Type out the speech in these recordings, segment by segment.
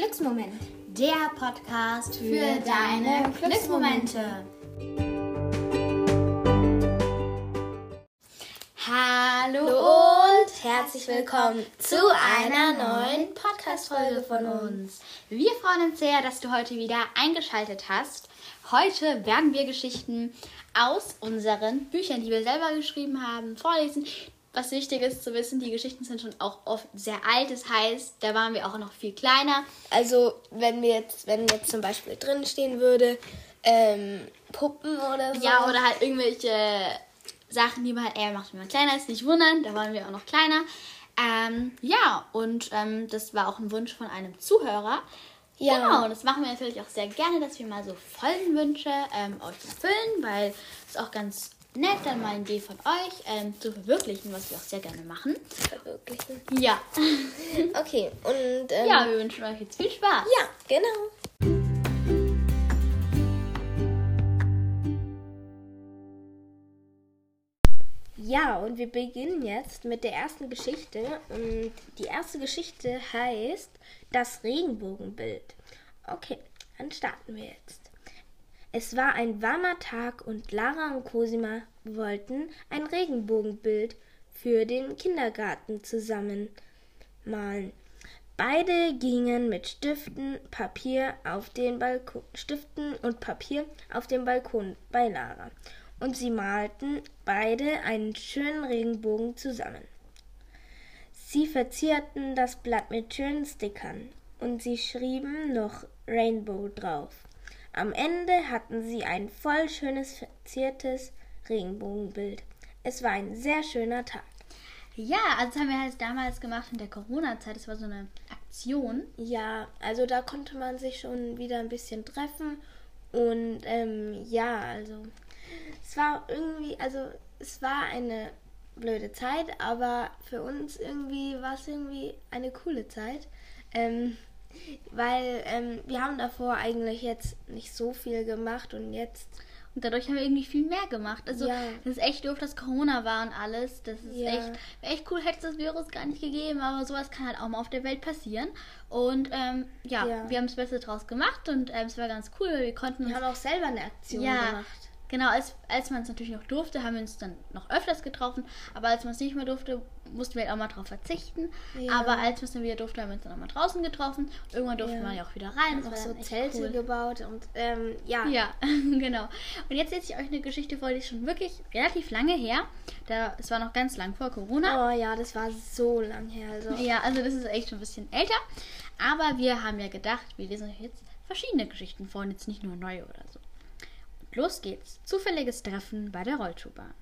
Glücksmoment. Der Podcast für deine Glücksmomente. Hallo und herzlich willkommen zu einer neuen Podcast-Folge von uns. Wir freuen uns sehr, dass du heute wieder eingeschaltet hast. Heute werden wir Geschichten aus unseren Büchern, die wir selber geschrieben haben, vorlesen. Was wichtig ist zu wissen, die Geschichten sind schon auch oft sehr alt. Das heißt, da waren wir auch noch viel kleiner. Also, wenn wir jetzt, wenn jetzt zum Beispiel drin stehen würde, ähm, Puppen oder so. Ja, oder halt irgendwelche Sachen, die man halt eher macht, wenn man kleiner ist. Nicht wundern, da waren wir auch noch kleiner. Ähm, ja, und ähm, das war auch ein Wunsch von einem Zuhörer. Ja. Genau, und das machen wir natürlich auch sehr gerne, dass wir mal so Folgenwünsche ähm, euch erfüllen, weil es auch ganz nett, dann mal eine Idee von euch ähm, zu verwirklichen, was wir auch sehr gerne machen. Verwirklichen. Ja. Okay, und ähm, ja, wir wünschen euch jetzt viel Spaß. ja, genau. Ja, und wir beginnen jetzt mit der ersten Geschichte. Und die erste Geschichte heißt Das Regenbogenbild. Okay, dann starten wir jetzt. Es war ein warmer Tag und Lara und Cosima wollten ein Regenbogenbild für den Kindergarten zusammen malen. Beide gingen mit Stiften, Papier auf den Balkon, Stiften und Papier auf den Balkon bei Lara und sie malten beide einen schönen Regenbogen zusammen. Sie verzierten das Blatt mit schönen Stickern und sie schrieben noch Rainbow drauf. Am Ende hatten sie ein voll schönes verziertes Regenbogenbild. Es war ein sehr schöner Tag. Ja, also das haben wir halt damals gemacht in der Corona-Zeit. Das war so eine Aktion. Ja, also da konnte man sich schon wieder ein bisschen treffen und ähm, ja, also es war irgendwie, also es war eine blöde Zeit, aber für uns irgendwie war es irgendwie eine coole Zeit, ähm, weil ähm, wir haben davor eigentlich jetzt nicht so viel gemacht und jetzt Und dadurch haben wir irgendwie viel mehr gemacht. Also, Ja. das ist echt doof, dass Corona war und alles. Das ist Ja. echt, echt cool, hätte es das Virus gar nicht gegeben, aber sowas kann halt auch mal auf der Welt passieren. Und ähm, ja, Ja. wir haben das Beste draus gemacht und ähm, es war ganz cool, weil wir konnten wir haben auch selber eine Aktion ja, gemacht. Genau, als, als man es natürlich noch durfte, haben wir uns dann noch öfters getroffen. Aber als man es nicht mehr durfte, mussten wir halt auch mal drauf verzichten. Ja. Aber als wir es dann wieder durfte, haben wir uns dann auch mal draußen getroffen. Irgendwann durfte Ja. man ja auch wieder rein. War so Zelte cool. gebaut und ähm, ja. Ja, genau. Und jetzt lese ich euch eine Geschichte vor, die ist schon wirklich relativ lange her. Da, es war noch ganz lang vor Corona. Oh ja, das war so lang her. Also. Ja, also das ist echt schon ein bisschen älter. Aber wir haben ja gedacht, wir lesen euch jetzt verschiedene Geschichten vor und jetzt nicht nur neue oder so. Los geht's. Zufälliges Treffen bei der Rollschuhbahn.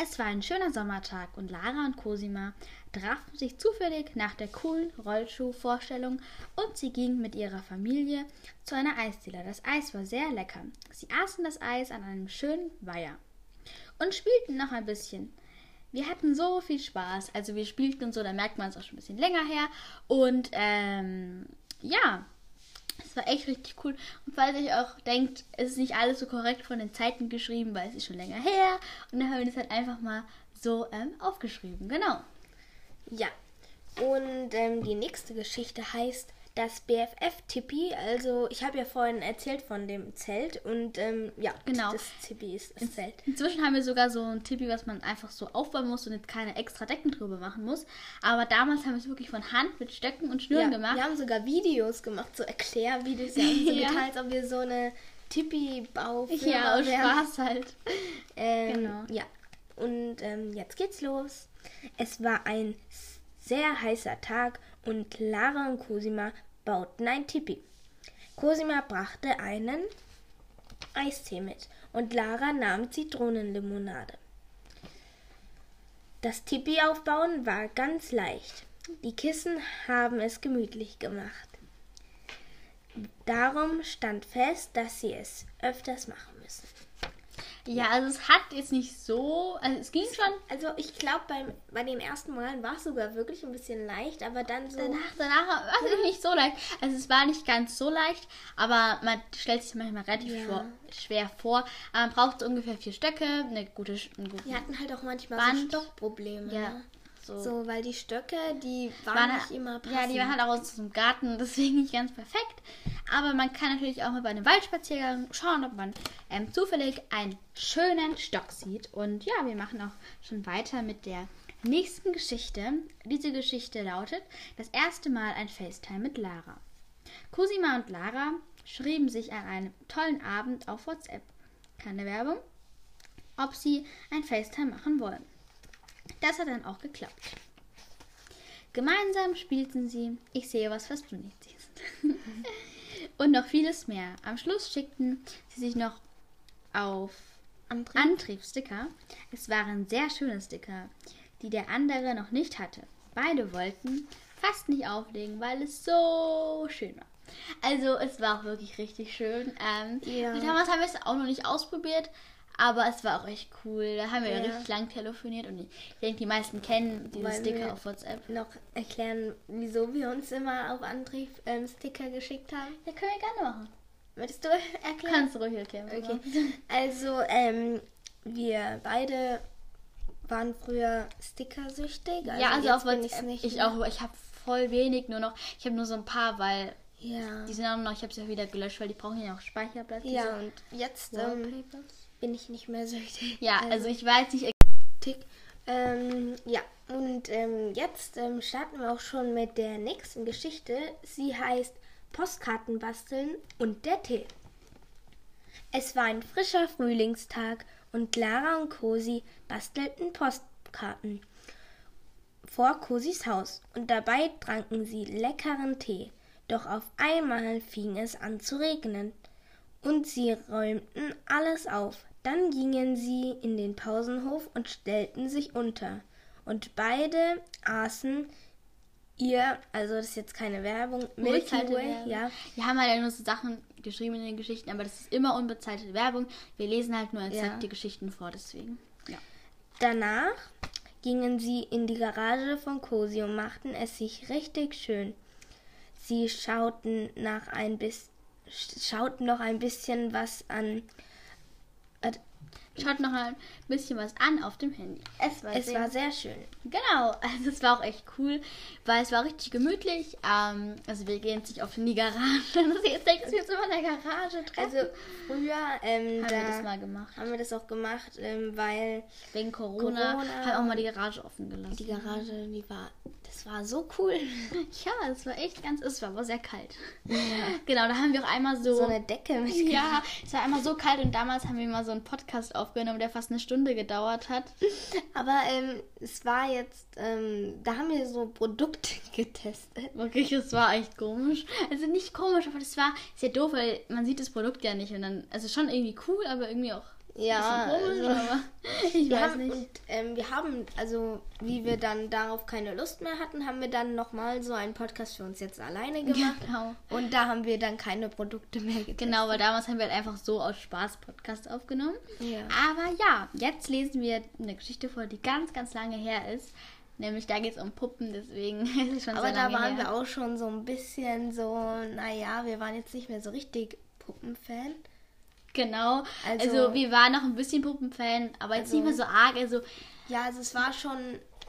Es war ein schöner Sommertag und Lara und Cosima trafen sich zufällig nach der coolen Rollschuhvorstellung und sie gingen mit ihrer Familie zu einer Eisdiele. Das Eis war sehr lecker. Sie aßen das Eis an einem schönen Weiher und spielten noch ein bisschen. Wir hatten so viel Spaß. Also wir spielten und so, da merkt man es auch schon ein bisschen länger her. Und ähm, ja, war echt richtig cool. Und falls ihr auch denkt, es ist nicht alles so korrekt von den Zeiten geschrieben, weil es ist schon länger her. Und dann haben wir das halt einfach mal so ähm, aufgeschrieben. Genau. Ja. Und ähm, die nächste Geschichte heißt das BFF-Tippi. Also, ich habe ja vorhin erzählt von dem Zelt und ähm, ja, Genau. das Tippi ist das Zelt. Inzwischen haben wir sogar so ein Tippi, was man einfach so aufbauen muss und jetzt keine extra Decken drüber machen muss. Aber damals haben wir es wirklich von Hand mit Stöcken und Schnüren Ja, gemacht. wir haben sogar Videos gemacht, so Erklärvideos. Haben so Ja. getan, als ob wir so eine Tippi-Baufirma Ja, aus. Spaß halt. Ähm, Genau. Ja. Und ähm, jetzt geht's los. Es war ein sehr heißer Tag und Lara und Cosima bauten ein Tipi. Cosima brachte einen Eistee mit und Lara nahm Zitronenlimonade. Das Tipi aufbauen war ganz leicht. Die Kissen haben es gemütlich gemacht. Darum stand fest, dass sie es öfters machen. Ja, also es hat jetzt nicht so, also es ging schon. Also ich glaube, bei den ersten Malen war es sogar wirklich ein bisschen leicht, aber dann so... Danach, danach war es nicht so leicht. Also es war nicht ganz so leicht, aber man stellt sich manchmal relativ Ja. vor, schwer vor. Aber man braucht so ungefähr vier Stöcke, eine gute, Sch- eine gute Wir hatten halt auch manchmal Band. so Stockprobleme. ja, Ne? So. So, weil die Stöcke, die waren, waren nicht immer passend. ja, die waren halt auch aus dem Garten, deswegen nicht ganz perfekt. Aber man kann natürlich auch mal bei einem Waldspaziergang schauen, ob man ähm, zufällig einen schönen Stock sieht. Und ja, wir machen auch schon weiter mit der nächsten Geschichte. Diese Geschichte lautet: Das erste Mal ein FaceTime mit Lara. Cosima und Lara schrieben sich an einem tollen Abend auf WhatsApp. Keine Werbung. Ob sie ein FaceTime machen wollen. Das hat dann auch geklappt. Gemeinsam spielten sie Ich sehe was, was du nicht siehst. Und noch vieles mehr. Am Schluss schickten sie sich noch auf Antrieb. Antriebssticker. Es waren sehr schöne Sticker, die der andere noch nicht hatte. Beide wollten fast nicht auflegen, weil es so schön war. Also es war auch wirklich richtig schön. Ähm, Ja. und Damals haben wir es auch noch nicht ausprobiert, aber es war auch echt cool. Da haben wir ja. Ja. richtig lang telefoniert und ich denke, die meisten kennen diese Wollen Sticker auf WhatsApp. noch erklären, wieso wir uns immer auf Antrieb ähm, Sticker geschickt haben? Ja, können wir gerne machen. Würdest du erklären? Kannst du ruhig erklären. Okay. Also, ähm, wir beide waren früher stickersüchtig. ja, also auf WhatsApp. ich's Ich auch, ich habe voll wenig nur noch. Ich habe nur so ein paar, weil Ja. die sind auch noch, ich habe sie auch wieder gelöscht, weil die brauchen ja auch Speicherplatz. Ja, und jetzt ähm. Bin ich nicht mehr süchtig. Ja, also ich weiß nicht. Ähm, ja, und ähm, jetzt ähm, starten wir auch schon mit der nächsten Geschichte. Sie heißt Postkarten basteln und der Tee. Es war ein frischer Frühlingstag und Clara und Cosi bastelten Postkarten vor Cosis Haus und dabei tranken sie leckeren Tee. Doch auf einmal fing es an zu regnen und sie räumten alles auf. Dann gingen sie in den Pausenhof und stellten sich unter. Und beide aßen ihr, also das ist jetzt keine Werbung, Milky Way, ja. Wir haben halt nur so Sachen geschrieben in den Geschichten, aber das ist immer unbezahlte Werbung. Wir lesen halt nur exakt Ja. die Geschichten vor, deswegen. Ja. Danach gingen sie in die Garage von Cosi und machten es sich richtig schön. Sie schauten nach ein bis schauten noch ein bisschen was an. Schaut noch ein bisschen was an auf dem Handy. Es war Es sehr war sehr schön. Genau, also es war auch echt cool, weil es war richtig gemütlich. Ähm, also wir gehen jetzt nicht oft in die Garage. Also jetzt denkst du jetzt immer in der Garage treffen. Also früher ähm, haben da wir das mal gemacht. haben wir das auch gemacht, ähm, weil Wegen Corona, Corona. haben auch mal die Garage offen gelassen. die Garage, die war, das war so cool. Ja, es war echt ganz, es war aber sehr kalt. Genau, da haben wir auch einmal so. So eine Decke mitgebracht. ja, es war einmal so kalt und damals haben wir mal so einen Podcast aufgenommen, der fast eine Stunde gedauert hat. Aber ähm, es war jetzt, ähm, da haben wir so Produkte getestet. Wirklich, es war echt komisch. Also nicht komisch, aber das war sehr doof, weil man sieht das Produkt ja nicht und dann, also schon irgendwie cool, aber irgendwie auch Ja, komisch, also- aber ich Wir weiß haben, nicht. und ähm, wir haben, also wie wir dann darauf keine Lust mehr hatten, haben wir dann nochmal so einen Podcast für uns jetzt alleine gemacht. Genau. Und da haben wir dann keine Produkte mehr getestet. Genau, weil damals haben wir halt einfach so aus Spaß Podcast aufgenommen. Ja. Aber ja, jetzt lesen wir eine Geschichte vor, die ganz, ganz lange her ist. Nämlich da geht es um Puppen, deswegen ist es schon Aber da waren her. wir auch schon so ein bisschen so, naja, wir waren jetzt nicht mehr so richtig Puppenfan. Genau. Also, Also- wir waren noch ein bisschen Puppenfan, aber jetzt Also- nicht mehr so arg. Also Ja, also es war schon,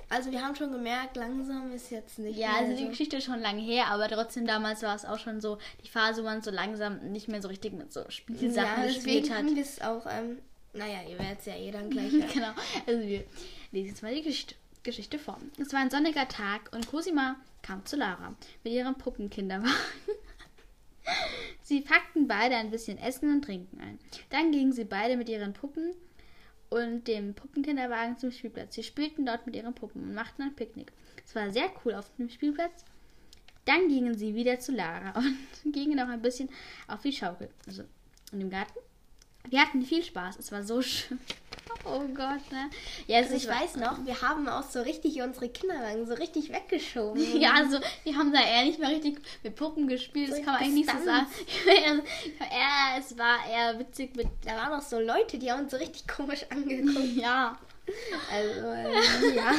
also wir haben schon gemerkt, langsam ist jetzt nicht ja, also die. Geschichte ist schon lange her, aber trotzdem damals war es auch schon so die Phase, wo man so langsam nicht mehr so richtig mit so Spielsachen ja, gespielt hat. haben wir es auch, ähm, naja, ihr werdet es ja eh dann gleich genau. Also wir lesen jetzt mal die Geschichte, Geschichte vor. Es war ein sonniger Tag und Cosima kam zu Lara mit ihrem Puppenkinderwagen. Sie packten beide ein bisschen Essen und Trinken ein. Dann gingen sie beide mit ihren Puppen und dem Puppenkinderwagen zum Spielplatz. Sie spielten dort mit ihren Puppen und machten ein Picknick. Es war sehr cool auf dem Spielplatz. Dann gingen sie wieder zu Lara und gingen noch ein bisschen auf die Schaukel, also in dem Garten. Wir hatten viel Spaß. Es war so schön. Oh Gott, ne? Ja, Also ich weiß noch, wir haben auch so richtig unsere Kinderwagen so richtig weggeschoben. Ja, also wir haben da eher nicht mehr richtig mit Puppen gespielt. Das So kann man eigentlich nicht so sagen. gestanzt. ja, es war eher witzig mit. Da waren auch so Leute, die haben uns so richtig komisch angeguckt. Ja. Also, ähm, ja.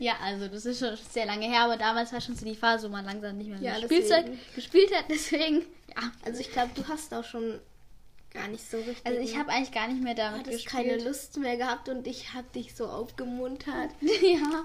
Ja, also das ist schon sehr lange her, aber damals war schon so die Phase, wo man langsam nicht mehr Ja, mit Spielzeug gespielt hat. Deswegen, ja. Also ich glaube, du hast auch schon gar nicht so richtig. Also ich ne? habe eigentlich gar nicht mehr damit gespielt. keine Lust mehr gehabt und ich habe dich so aufgemuntert. ja.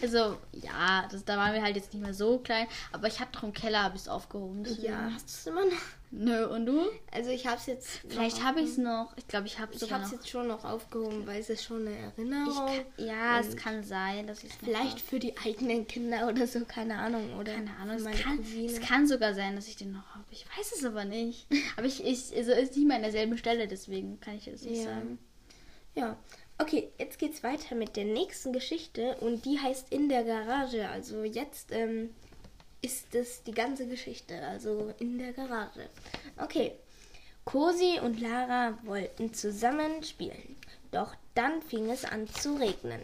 Also, ja, das, da waren wir halt jetzt nicht mehr so klein. Aber ich hatte doch im Keller, habe ich es aufgehoben. deswegen- Ja, hast du es immer noch? Nö, und du? Also ich habe es jetzt. Vielleicht habe ich es noch. Ich glaube, ich habe es Ich sogar habe es jetzt schon noch aufgehoben, weil es ist schon eine Ich Erinnerung. kann, ja, es kann sein, dass ich Vielleicht für die eigenen Kinder oder so, keine Ahnung. Oder Keine Ahnung, es kann, es kann sogar sein, dass ich den noch habe. Ich weiß es aber nicht. Aber ich, ich also ist nicht mal an derselben Stelle, deswegen kann ich das nicht Ja. sagen. Ja. Okay, jetzt geht's weiter mit der nächsten Geschichte und die heißt In der Garage. Also jetzt ähm, ist es die ganze Geschichte, also in der Garage. Okay. Cosi und Lara wollten zusammen spielen, doch dann fing es an zu regnen.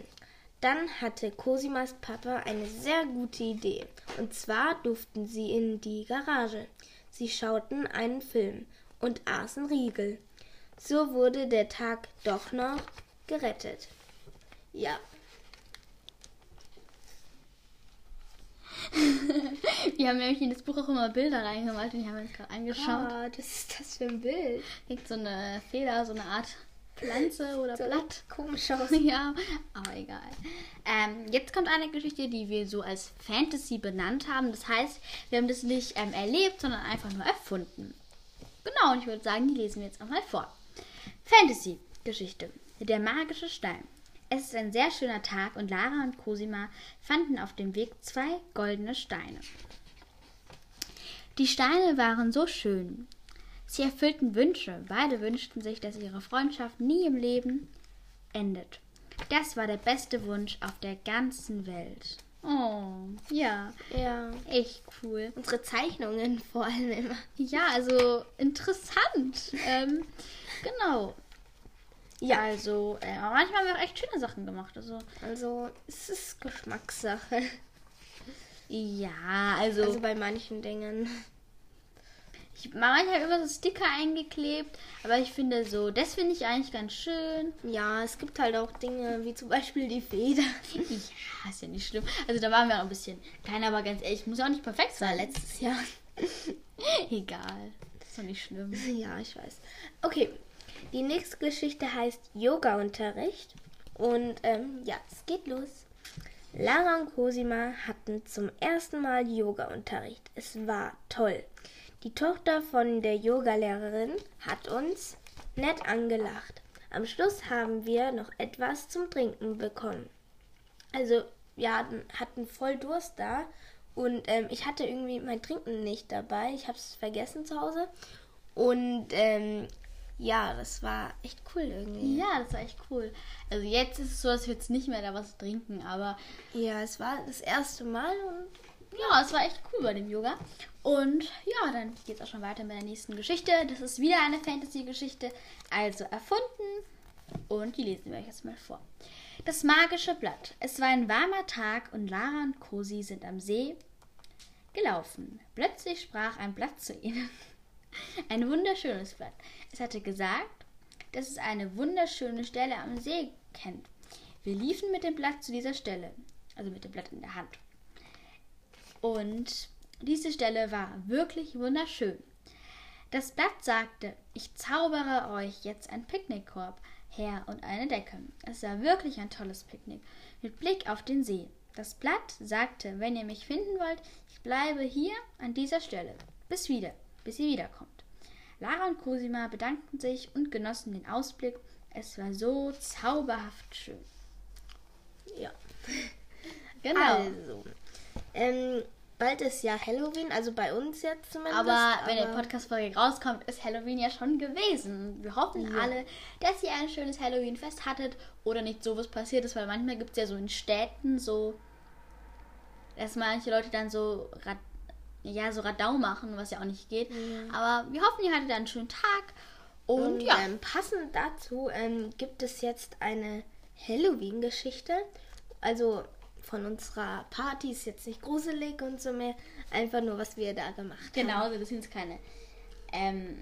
Dann hatte Cosimas Papa eine sehr gute Idee. Und zwar durften sie in die Garage. Sie schauten einen Film und aßen Riegel. So wurde der Tag doch noch gerettet. Ja, Wir haben nämlich in das Buch auch immer Bilder reingemalt und die haben wir uns gerade angeschaut. Ah, das ist das für ein Bild. Liegt so eine Feder, so eine Art Pflanze oder Blatt. Komisch aus. Ja, aber egal. Ähm, jetzt kommt eine Geschichte, die wir so als Fantasy benannt haben. Das heißt, wir haben das nicht ähm, erlebt, sondern einfach nur erfunden. Genau, und ich würde sagen, die lesen wir jetzt auch mal vor. Fantasy-Geschichte. Der magische Stein. Es ist ein sehr schöner Tag und Lara und Cosima fanden auf dem Weg zwei goldene Steine. Die Steine waren so schön. Sie erfüllten Wünsche. Beide wünschten sich, dass ihre Freundschaft nie im Leben endet. Das war der beste Wunsch auf der ganzen Welt. Oh, ja, Ja. echt cool. Unsere Zeichnungen vor allem immer. Ja, also interessant. ähm, genau. Ja. Also, äh, aber manchmal haben wir auch echt schöne Sachen gemacht. Also, Also, es ist Geschmackssache. ja, also, Also bei manchen Dingen. Ich, manchmal habe immer so Sticker eingeklebt, aber ich finde so, das finde ich eigentlich ganz schön. Ja, es gibt halt auch Dinge, wie zum Beispiel die Feder. Ja, ist ja nicht schlimm. Also da waren wir auch ein bisschen klein, aber ganz ehrlich, muss ja auch nicht perfekt sein. Letztes Jahr. Egal. Das ist doch nicht schlimm. Ja, ich weiß. Okay, die nächste Geschichte heißt Yoga-Unterricht. Und ähm, ja, es geht los. Lara und Cosima hatten zum ersten Mal Yoga-Unterricht. Es war toll. Die Tochter von der Yogalehrerin hat uns nett angelacht. Am Schluss haben wir noch etwas zum Trinken bekommen. Also, wir hatten, hatten voll Durst da und ähm, ich hatte irgendwie mein Trinken nicht dabei. Ich habe es vergessen zu Hause. Und ähm, ja, das war echt cool irgendwie. Ja, das war echt cool. Also jetzt ist es so, dass wir jetzt nicht mehr da was trinken, aber Ja, es war das erste Mal und ja, es war echt cool bei dem Yoga. Und ja, dann geht es auch schon weiter mit der nächsten Geschichte. Das ist wieder eine Fantasy-Geschichte, also erfunden. Und die lesen wir euch jetzt mal vor. Das magische Blatt. Es war ein warmer Tag und Lara und Cosi sind am See gelaufen. Plötzlich sprach ein Blatt zu ihnen. Ein wunderschönes Blatt. Es hatte gesagt, dass es eine wunderschöne Stelle am See kennt. Wir liefen mit dem Blatt zu dieser Stelle, also mit dem Blatt in der Hand. Und diese Stelle war wirklich wunderschön. Das Blatt sagte, ich zaubere euch jetzt einen Picknickkorb her und eine Decke. Es war wirklich ein tolles Picknick mit Blick auf den See. Das Blatt sagte, wenn ihr mich finden wollt, ich bleibe hier an dieser Stelle. Bis wieder, bis ihr wiederkommt. Lara und Cosima bedankten sich und genossen den Ausblick. Es war so zauberhaft schön. ja. Genau. Also, ähm, bald ist ja Halloween, also bei uns jetzt zumindest. Aber wenn der Podcast-Folge rauskommt, ist Halloween ja schon gewesen. Wir hoffen Ja. alle, dass ihr ein schönes Halloween-Fest hattet oder nicht sowas passiert ist, weil manchmal gibt es ja so in Städten so, dass manche Leute dann so, Rad, ja, so Radau machen, was ja auch nicht geht. Aber wir hoffen, ihr hattet einen schönen Tag. Und, Und ja, ähm, passend dazu ähm, gibt es jetzt eine Halloween-Geschichte. Also von unserer Party ist jetzt nicht gruselig und so mehr. Einfach nur, was wir da gemacht haben. genau, das sind jetzt keine ähm,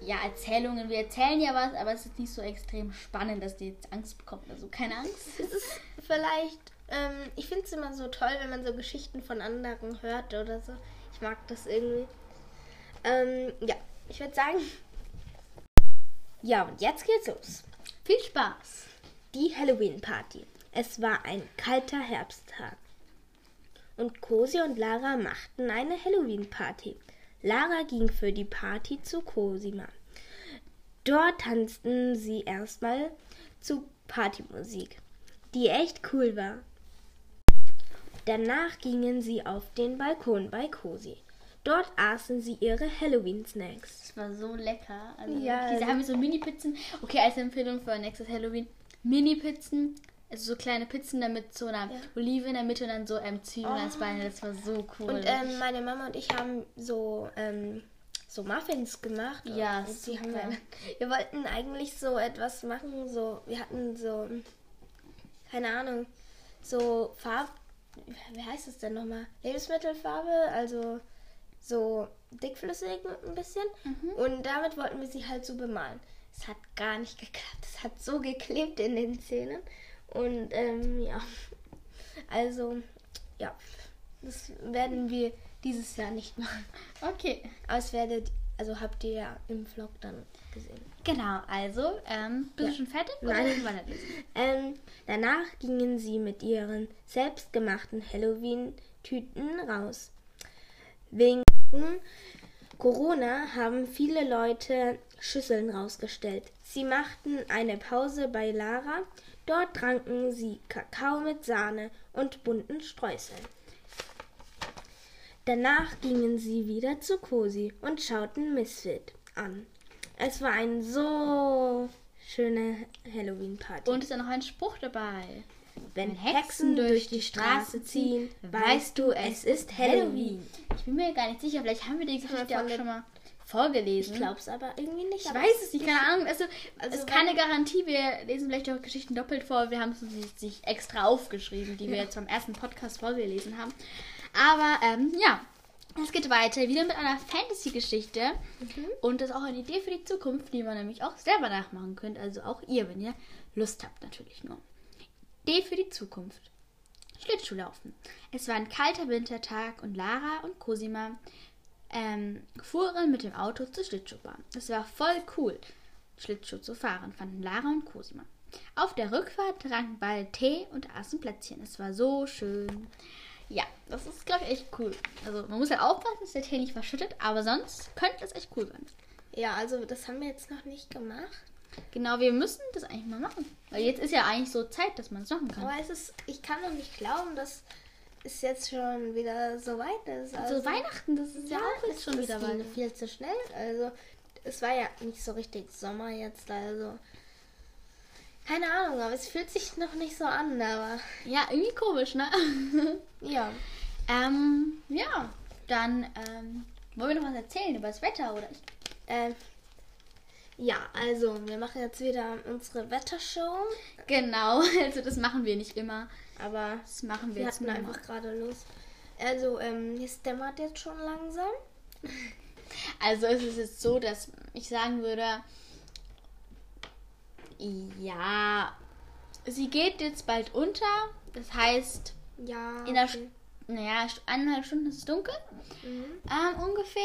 ja, Erzählungen. Wir erzählen ja was, aber es ist nicht so extrem spannend, dass die jetzt Angst bekommt. Also keine Angst. Es ist vielleicht, ähm, ich finde es immer so toll, wenn man so Geschichten von anderen hört oder so. Ich mag das irgendwie. Ähm, ja, ich würde sagen, Ja, und jetzt geht's los. Viel Spaß! Die Halloween-Party. Es war ein kalter Herbsttag. Und Cosi und Lara machten eine Halloween-Party. Lara ging für die Party zu Cosima. Dort tanzten sie erstmal zu Partymusik, die echt cool war. Danach gingen sie auf den Balkon bei Cosi. Dort aßen sie ihre Halloween-Snacks. Das war so lecker. Also Ja, diese also- haben wir so Mini-Pizzen. Okay, als Empfehlung für nächstes Halloween. Mini-Pizzen. Also so kleine Pizzen damit so einer Ja. Olive in der Mitte und dann so ähm, Zwiebeln als Oh. Beine. Das war so cool. Und ähm, meine Mama und ich haben so, ähm, so Muffins gemacht. Ja, und die haben wir, wir wollten eigentlich so etwas machen, so, wir hatten so, keine Ahnung, so Farb, wie heißt es denn nochmal? Lebensmittelfarbe, also so dickflüssig ein bisschen. Und damit wollten wir sie halt so bemalen. Es hat gar nicht geklappt. Es hat so geklebt in den Zähnen. Und ähm, ja, also ja, das werden wir dieses Jahr nicht machen. okay. Aber es werdet, also habt ihr ja im Vlog dann gesehen. Genau, also, ähm, bist Ja. du schon fertig? Nein. Ähm, danach gingen sie mit ihren selbstgemachten Halloween-Tüten raus. Wegen Corona haben viele Leute Schüsseln rausgestellt. Sie machten eine Pause bei Lara. Dort tranken sie Kakao mit Sahne und bunten Streuseln. Danach gingen sie wieder zu Cosi und schauten Misfit an. Es war eine so schöne Halloween-Party. Und ist da noch ein Spruch dabei. Wenn Hexen durch die Straße ziehen, weißt du, es ist Halloween. Ich bin mir gar nicht sicher, vielleicht haben wir die Geschichte auch schon mal vorgelesen. Ich glaub's aber irgendwie nicht. Ich weiß es nicht, keine Ahnung. Also, Also es ist keine Garantie. Wir lesen vielleicht auch Geschichten doppelt vor. Wir haben es uns nicht- sich extra aufgeschrieben, die wir Ja. jetzt beim ersten Podcast vorgelesen haben. Aber ähm, ja, es geht weiter. Wieder mit einer Fantasy-Geschichte. Mhm. Und das ist auch eine Idee für die Zukunft, die man nämlich auch selber nachmachen könnt. Also auch ihr, wenn ihr Lust habt, natürlich nur. Idee für die Zukunft. Schlittschuhlaufen. Es war ein kalter Wintertag und Lara und Cosima ähm, fuhren mit dem Auto zur Schlittschuhbahn. Es war voll cool, Schlittschuh zu fahren, fanden Lara und Cosima. Auf der Rückfahrt tranken beide Tee und aßen Plätzchen. Es war so schön. Ja, das ist, glaube ich, echt cool. Also man muss halt aufpassen, dass der Tee nicht verschüttet, aber sonst könnte es echt cool werden. Ja, also das haben wir jetzt noch nicht gemacht. Genau, wir müssen das eigentlich mal machen. Weil jetzt ist ja eigentlich so Zeit, dass man es machen kann. Aber es ist, ich kann noch nicht glauben, dass es jetzt schon wieder so weit ist. Also Weihnachten, das ist ja, auch jetzt schon wieder weit. viel zu schnell. Also es war ja nicht so richtig Sommer jetzt, also keine Ahnung, aber es fühlt sich noch nicht so an, aber Ja, irgendwie komisch, ne? ja. ähm, ja, dann ähm, wollen wir noch was erzählen über das Wetter, oder? Ich, Äh, ja, also wir machen jetzt wieder unsere Wettershow, genau, also das machen wir nicht immer. aber Das machen wir wir jetzt hatten nur einfach gerade los. Also ähm, es dämmert jetzt schon langsam. Also es ist jetzt so, dass ich sagen würde, ja, sie geht jetzt bald unter. Das heißt, Ja. in der, okay. naja, eineinhalb Stunden ist es dunkel, Mhm. ähm, ungefähr.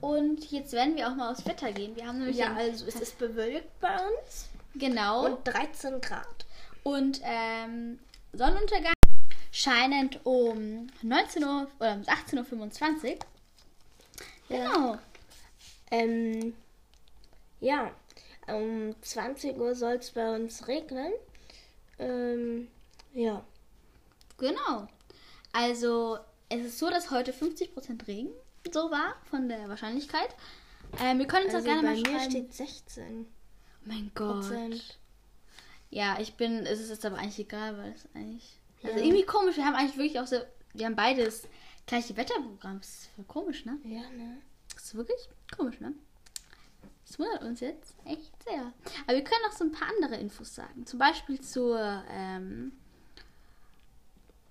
Und jetzt werden wir auch mal aufs Wetter gehen. Wir haben nämlich Ja, also es ist bewölkt bei uns genau und 13 Grad. und ähm, Sonnenuntergang scheinend um 19 Uhr oder um 18.25 Uhr. Genau. Ähm, ja, um 20 Uhr soll es bei uns regnen. Ähm, ja. Genau. Also, es ist so, dass heute 50% Regen so war von der Wahrscheinlichkeit. Ähm, wir können uns Also auch gerne bei mal mir schreiben. steht 16 oh mein Gott. Prozent. Ja, ich bin, es ist jetzt aber eigentlich egal, weil es eigentlich. Also Ja. irgendwie komisch, wir haben eigentlich wirklich auch so, wir haben beides gleiche Wetterprogramm. Das ist voll komisch, ne? Ja, ne? Das ist wirklich komisch, ne? Das wundert uns jetzt echt sehr. Aber wir können auch so ein paar andere Infos sagen. Zum Beispiel zur, ähm,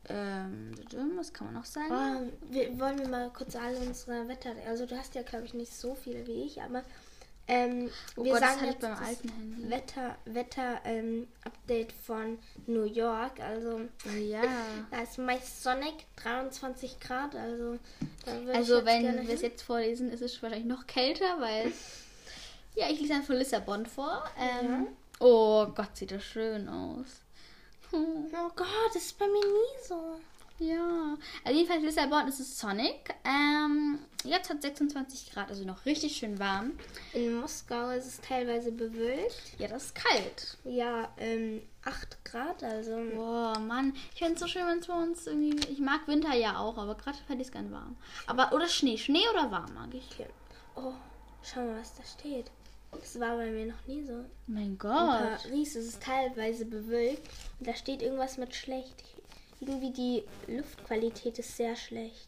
ähm, was kann man noch sagen? Oh, wir, wollen wir mal kurz alle unsere Wetter... Also du hast ja, glaube ich, nicht so viele wie ich, aber ähm, Oh wir Gott, das sagen jetzt beim alten Handy. Wetter, Wetter ähm, Update von New York. Also Ja. da ist meist sonnig, 23 Grad. Also, Also wenn wir es jetzt vorlesen, ist es wahrscheinlich noch kälter, weil Ja, ich lese dann von Lissabon vor. Ähm, Oh Gott, sieht das schön aus. Hm, Oh Gott, das ist bei mir nie so. Ja, also jedenfalls Lissabon ist es Sonic. Ähm, jetzt hat 26 Grad, also noch richtig schön warm. In Moskau ist es teilweise bewölkt. Ja, das ist kalt. Ja, ähm, 8 Grad, also. Boah, Mann, ich fände es so schön, wenn es bei uns irgendwie. Ich mag Winter ja auch, aber gerade fände ich es ganz warm. Aber, oder Schnee. Schnee oder warm mag ich. Okay. Oh, schau mal, was da steht. Das war bei mir noch nie so. Mein In Gott. Paris ist es teilweise bewölkt und da steht irgendwas mit schlecht. Irgendwie die Luftqualität ist sehr schlecht.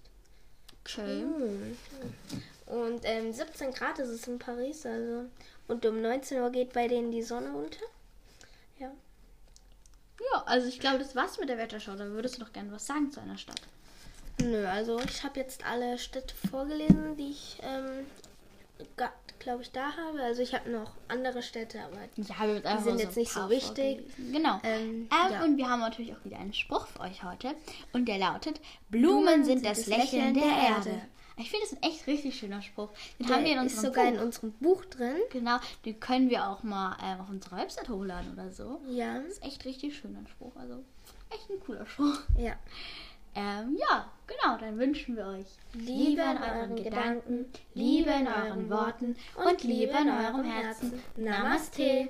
Okay. Hm. Und ähm, 17 Grad ist es in Paris, also. Und um 19 Uhr geht bei denen die Sonne unter. Ja. Ja, also ich glaube, das war's mit der Wetterschau. Da würdest du doch gerne was sagen zu einer Stadt. Nö, also ich habe jetzt alle Städte vorgelesen, die ich, ähm, glaube ich, da habe. Also ich habe noch andere Städte, aber Ja, einfach sind jetzt nicht so wichtig. Genau. Ähm, Ähm, ja. Und wir haben natürlich auch wieder einen Spruch für euch heute. Und der lautet: Blumen sind das Lächeln der Erde. Ich finde, das ist ein echt richtig schöner Spruch. Den haben wir in der ist unserem sogar Buch. in unserem Buch drin. Genau, den können wir auch mal ähm, auf unserer Website hochladen oder so. Ja. Das ist echt richtig schöner Spruch. Also echt ein cooler Spruch. Ja. Ähm, ja, genau, dann wünschen wir euch Liebe in euren Gedanken, Liebe in euren Worten und Liebe in eurem Herzen. Namaste.